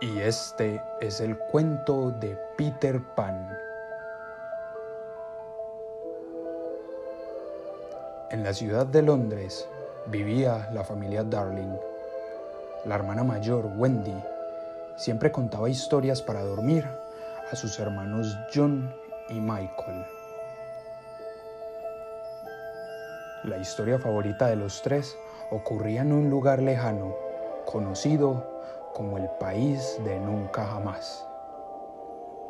Y este es el cuento de Peter Pan. En la ciudad de Londres vivía la familia Darling. La hermana mayor, Wendy, siempre contaba historias para dormir a sus hermanos John y Michael. La historia favorita de los tres ocurría en un lugar lejano, conocido como el país de nunca jamás,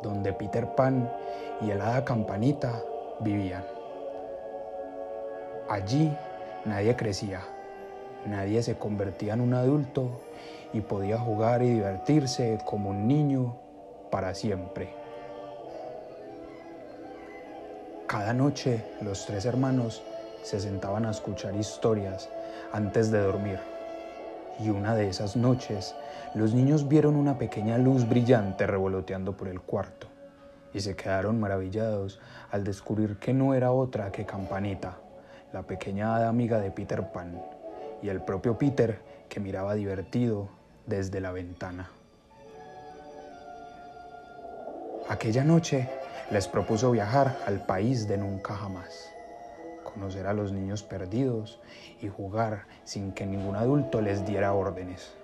donde Peter Pan y el hada Campanita vivían. Allí nadie crecía, nadie se convertía en un adulto y podía jugar y divertirse como un niño para siempre. Cada noche los tres hermanos se sentaban a escuchar historias antes de dormir y una de esas noches los niños vieron una pequeña luz brillante revoloteando por el cuarto y se quedaron maravillados al descubrir que no era otra que Campanita, la pequeña amiga de Peter Pan, y el propio Peter que miraba divertido desde la ventana. Aquella noche les propuso viajar al país de nunca jamás conocer a los niños perdidos y jugar sin que ningún adulto les diera órdenes.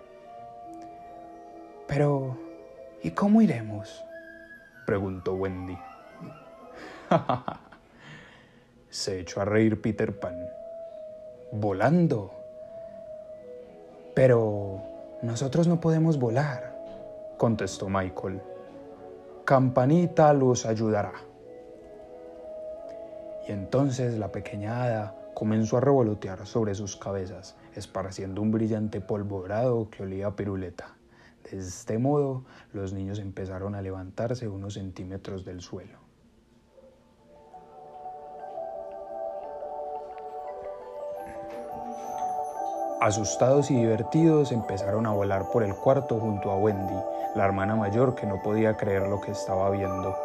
Pero, ¿y cómo iremos? preguntó Wendy. Se echó a reír Peter Pan. Volando. Pero nosotros no podemos volar, contestó Michael. Campanita los ayudará. Y entonces la pequeña hada comenzó a revolotear sobre sus cabezas, esparciendo un brillante polvo dorado que olía a piruleta. De este modo, los niños empezaron a levantarse unos centímetros del suelo. Asustados y divertidos, empezaron a volar por el cuarto junto a Wendy, la hermana mayor que no podía creer lo que estaba viendo.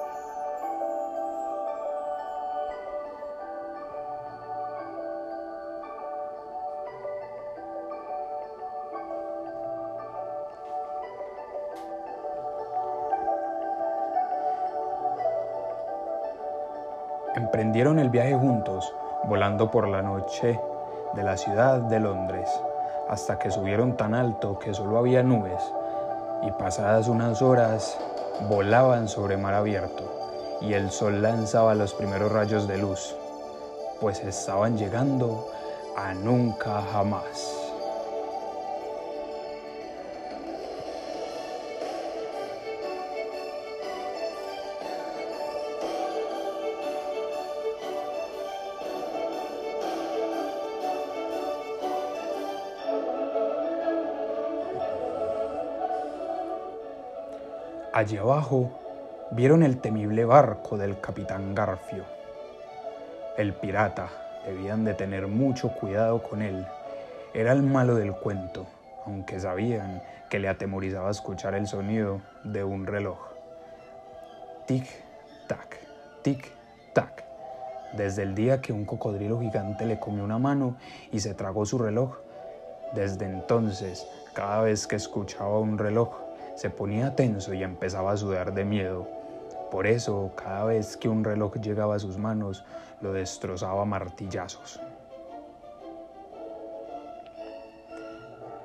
Emprendieron el viaje juntos, volando por la noche de la ciudad de Londres, hasta que subieron tan alto que solo había nubes, y pasadas unas horas volaban sobre mar abierto, y el sol lanzaba los primeros rayos de luz, pues estaban llegando a nunca jamás. Allí abajo vieron el temible barco del capitán Garfio. El pirata, debían de tener mucho cuidado con él, era el malo del cuento, aunque sabían que le atemorizaba escuchar el sonido de un reloj. Tic-tac, tic-tac. Desde el día que un cocodrilo gigante le comió una mano y se tragó su reloj, desde entonces, cada vez que escuchaba un reloj, se ponía tenso y empezaba a sudar de miedo. Por eso, cada vez que un reloj llegaba a sus manos, lo destrozaba a martillazos.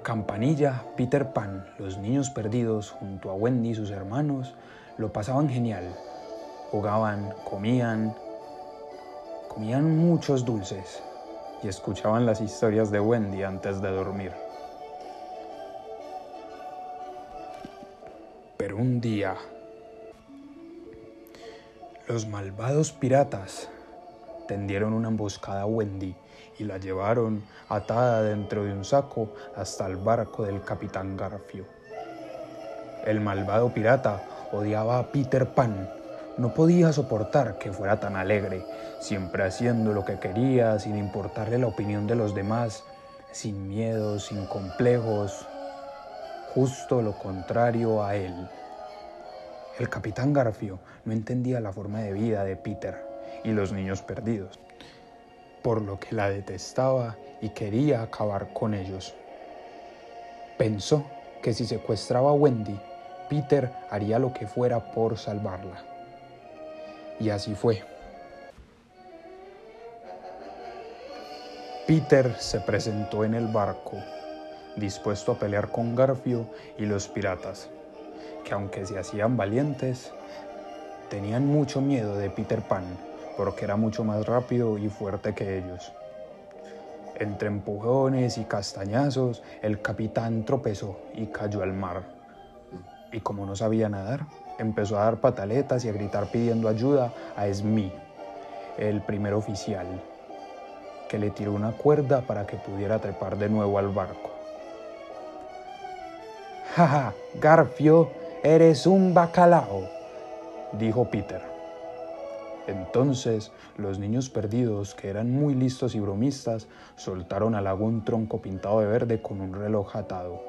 Campanilla, Peter Pan, los niños perdidos, junto a Wendy y sus hermanos, lo pasaban genial. Jugaban, comían, comían muchos dulces y escuchaban las historias de Wendy antes de dormir. Pero un día, los malvados piratas tendieron una emboscada a Wendy y la llevaron atada dentro de un saco hasta el barco del capitán Garfio. El malvado pirata odiaba a Peter Pan. No podía soportar que fuera tan alegre, siempre haciendo lo que quería, sin importarle la opinión de los demás, sin miedos, sin complejos, justo lo contrario a él. El capitán Garfio no entendía la forma de vida de Peter y los niños perdidos, por lo que la detestaba y quería acabar con ellos. Pensó que si secuestraba a Wendy, Peter haría lo que fuera por salvarla. Y así fue. Peter se presentó en el barco, dispuesto a pelear con Garfio y los piratas, que aunque se hacían valientes, tenían mucho miedo de Peter Pan, porque era mucho más rápido y fuerte que ellos. Entre empujones y castañazos, el capitán tropezó y cayó al mar. Y como no sabía nadar, empezó a dar pataletas y a gritar pidiendo ayuda a Smee, el primer oficial, que le tiró una cuerda para que pudiera trepar de nuevo al barco. ¡Jaja, Garfio, eres un bacalao! dijo Peter. Entonces los niños perdidos, que eran muy listos y bromistas, soltaron al agua un tronco pintado de verde con un reloj atado.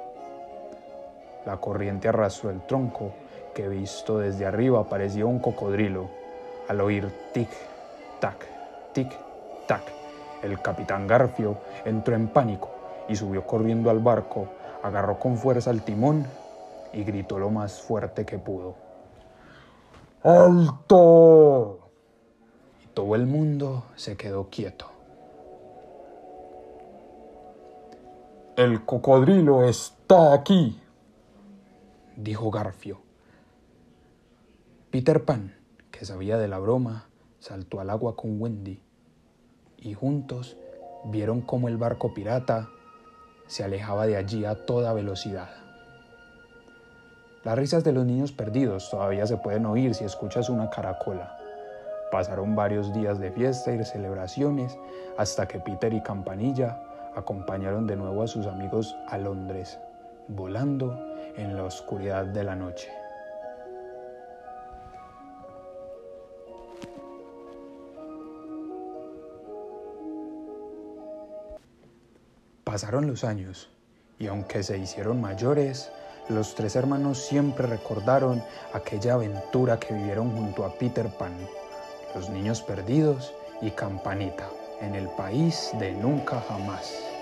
La corriente arrastró el tronco, que visto desde arriba parecía un cocodrilo. Al oír tic-tac, tic-tac, el capitán Garfio entró en pánico y subió corriendo al barco, agarró con fuerza el timón y gritó lo más fuerte que pudo. ¡Alto! Y todo el mundo se quedó quieto. El cocodrilo está aquí, dijo Garfio. Peter Pan, que sabía de la broma, saltó al agua con Wendy y juntos vieron cómo el barco pirata se alejaba de allí a toda velocidad. Las risas de los niños perdidos todavía se pueden oír si escuchas una caracola. Pasaron varios días de fiesta y celebraciones hasta que Peter y Campanilla acompañaron de nuevo a sus amigos a Londres, volando en la oscuridad de la noche. Pasaron los años y aunque se hicieron mayores, los tres hermanos siempre recordaron aquella aventura que vivieron junto a Peter Pan, los niños perdidos y Campanita, en el país de nunca jamás.